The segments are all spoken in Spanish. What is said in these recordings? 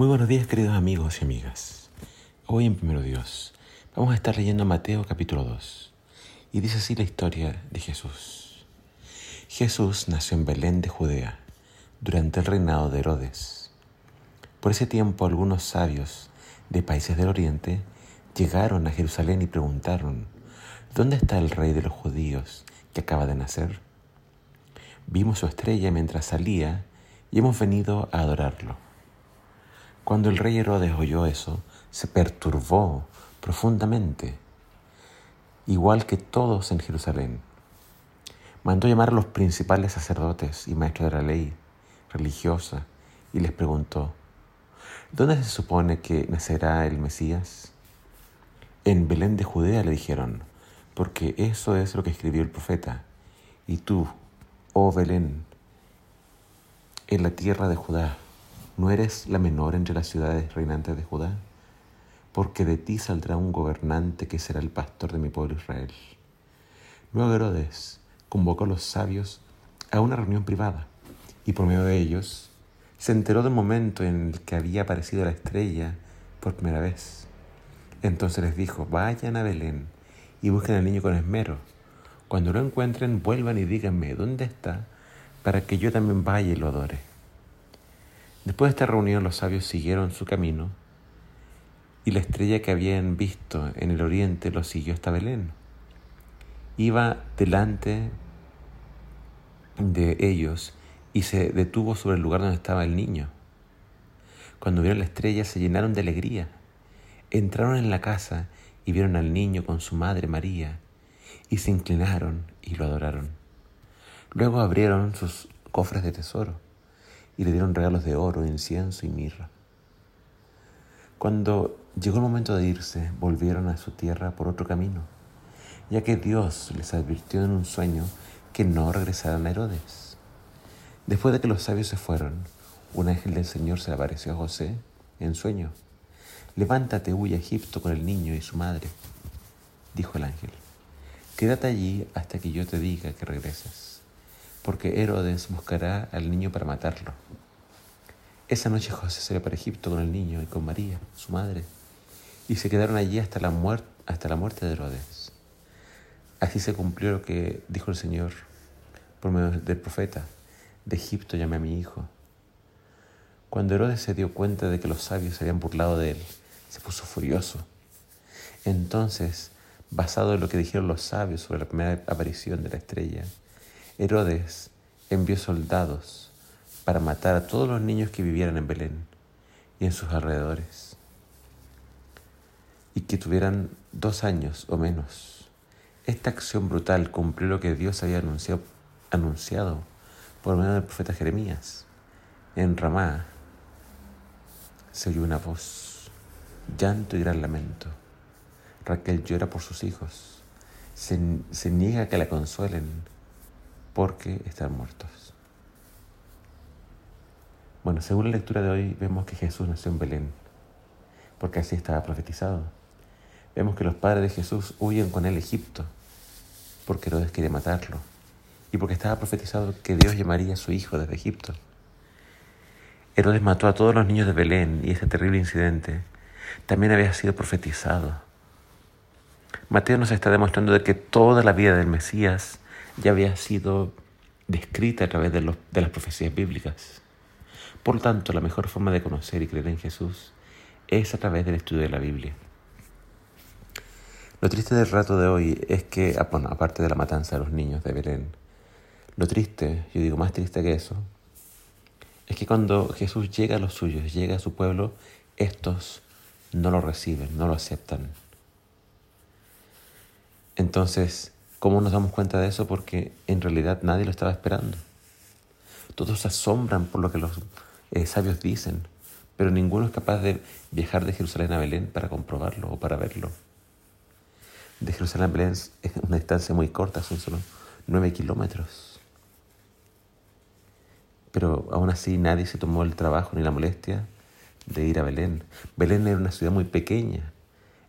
Muy buenos días queridos amigos y amigas. Hoy en Primero Dios vamos a estar leyendo Mateo capítulo 2 y dice así la historia de Jesús. Jesús nació en Belén de Judea durante el reinado de Herodes. Por ese tiempo algunos sabios de países del oriente llegaron a Jerusalén y preguntaron, ¿dónde está el rey de los judíos que acaba de nacer? Vimos su estrella mientras salía y hemos venido a adorarlo. Cuando el rey Herodes oyó eso, se perturbó profundamente, igual que todos en Jerusalén. Mandó llamar a los principales sacerdotes y maestros de la ley religiosa y les preguntó, ¿dónde se supone que nacerá el Mesías? En Belén de Judea le dijeron, porque eso es lo que escribió el profeta. Y tú, oh Belén, en la tierra de Judá, ¿No eres la menor entre las ciudades reinantes de Judá? Porque de ti saldrá un gobernante que será el pastor de mi pueblo Israel. Luego Herodes convocó a los sabios a una reunión privada y por medio de ellos se enteró del momento en el que había aparecido la estrella por primera vez. Entonces les dijo, vayan a Belén y busquen al niño con esmero. Cuando lo encuentren, vuelvan y díganme dónde está, para que yo también vaya y lo adore. Después de esta reunión los sabios siguieron su camino y la estrella que habían visto en el oriente los siguió hasta Belén. Iba delante de ellos y se detuvo sobre el lugar donde estaba el niño. Cuando vieron la estrella se llenaron de alegría. Entraron en la casa y vieron al niño con su madre María y se inclinaron y lo adoraron. Luego abrieron sus cofres de tesoro y le dieron regalos de oro, incienso y mirra. Cuando llegó el momento de irse, volvieron a su tierra por otro camino, ya que Dios les advirtió en un sueño que no regresaran a Herodes. Después de que los sabios se fueron, un ángel del Señor se apareció a José en sueño. Levántate, huye a Egipto con el niño y su madre, dijo el ángel. Quédate allí hasta que yo te diga que regreses porque Herodes buscará al niño para matarlo. Esa noche José se para Egipto con el niño y con María, su madre, y se quedaron allí hasta la, muerte, hasta la muerte de Herodes. Así se cumplió lo que dijo el Señor por medio del profeta, de Egipto llamé a mi hijo. Cuando Herodes se dio cuenta de que los sabios se habían burlado de él, se puso furioso. Entonces, basado en lo que dijeron los sabios sobre la primera aparición de la estrella, Herodes envió soldados para matar a todos los niños que vivieran en Belén y en sus alrededores y que tuvieran dos años o menos. Esta acción brutal cumplió lo que Dios había anunciado, anunciado por medio del profeta Jeremías. En Ramá se oyó una voz, llanto y gran lamento. Raquel llora por sus hijos, se, se niega a que la consuelen porque están muertos. Bueno, según la lectura de hoy vemos que Jesús nació en Belén, porque así estaba profetizado. Vemos que los padres de Jesús huyen con él a Egipto, porque Herodes quería matarlo, y porque estaba profetizado que Dios llamaría a su hijo desde Egipto. Herodes mató a todos los niños de Belén y ese terrible incidente también había sido profetizado. Mateo nos está demostrando de que toda la vida del Mesías ya había sido descrita a través de, de las profecías bíblicas. Por lo tanto, la mejor forma de conocer y creer en Jesús es a través del estudio de la Biblia. Lo triste del rato de hoy es que, ah, bueno, aparte de la matanza de los niños de Belén, lo triste, yo digo más triste que eso, es que cuando Jesús llega a los suyos, llega a su pueblo, estos no lo reciben, no lo aceptan. Entonces, ¿Cómo nos damos cuenta de eso? Porque en realidad nadie lo estaba esperando. Todos se asombran por lo que los eh, sabios dicen, pero ninguno es capaz de viajar de Jerusalén a Belén para comprobarlo o para verlo. De Jerusalén a Belén es una distancia muy corta, son solo nueve kilómetros. Pero aún así nadie se tomó el trabajo ni la molestia de ir a Belén. Belén era una ciudad muy pequeña.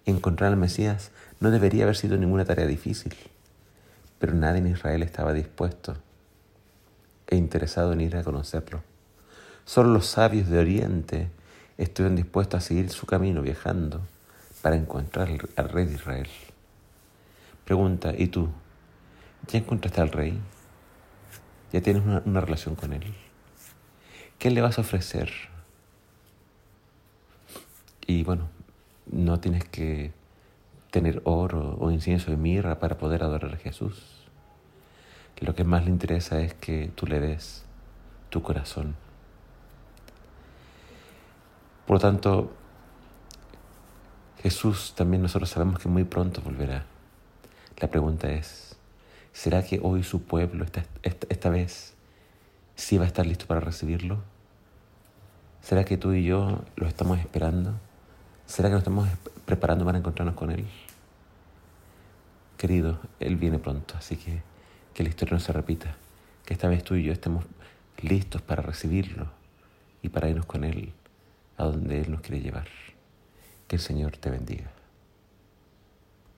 Encontrar al Mesías no debería haber sido ninguna tarea difícil pero nadie en Israel estaba dispuesto e interesado en ir a conocerlo. Solo los sabios de Oriente estuvieron dispuestos a seguir su camino viajando para encontrar al rey de Israel. Pregunta, ¿y tú? ¿Ya encontraste al rey? ¿Ya tienes una, una relación con él? ¿Qué le vas a ofrecer? Y bueno, no tienes que tener oro o incienso de mirra para poder adorar a Jesús. Lo que más le interesa es que tú le des tu corazón. Por lo tanto, Jesús también nosotros sabemos que muy pronto volverá. La pregunta es, ¿será que hoy su pueblo esta, esta, vez sí va a estar listo para recibirlo? ¿Será que tú y yo lo estamos esperando? ¿Será que nos estamos preparando para encontrarnos con Él? Querido, Él viene pronto, así que que la historia no se repita, que esta vez tú y yo estemos listos para recibirlo y para irnos con Él a donde Él nos quiere llevar. Que el Señor te bendiga.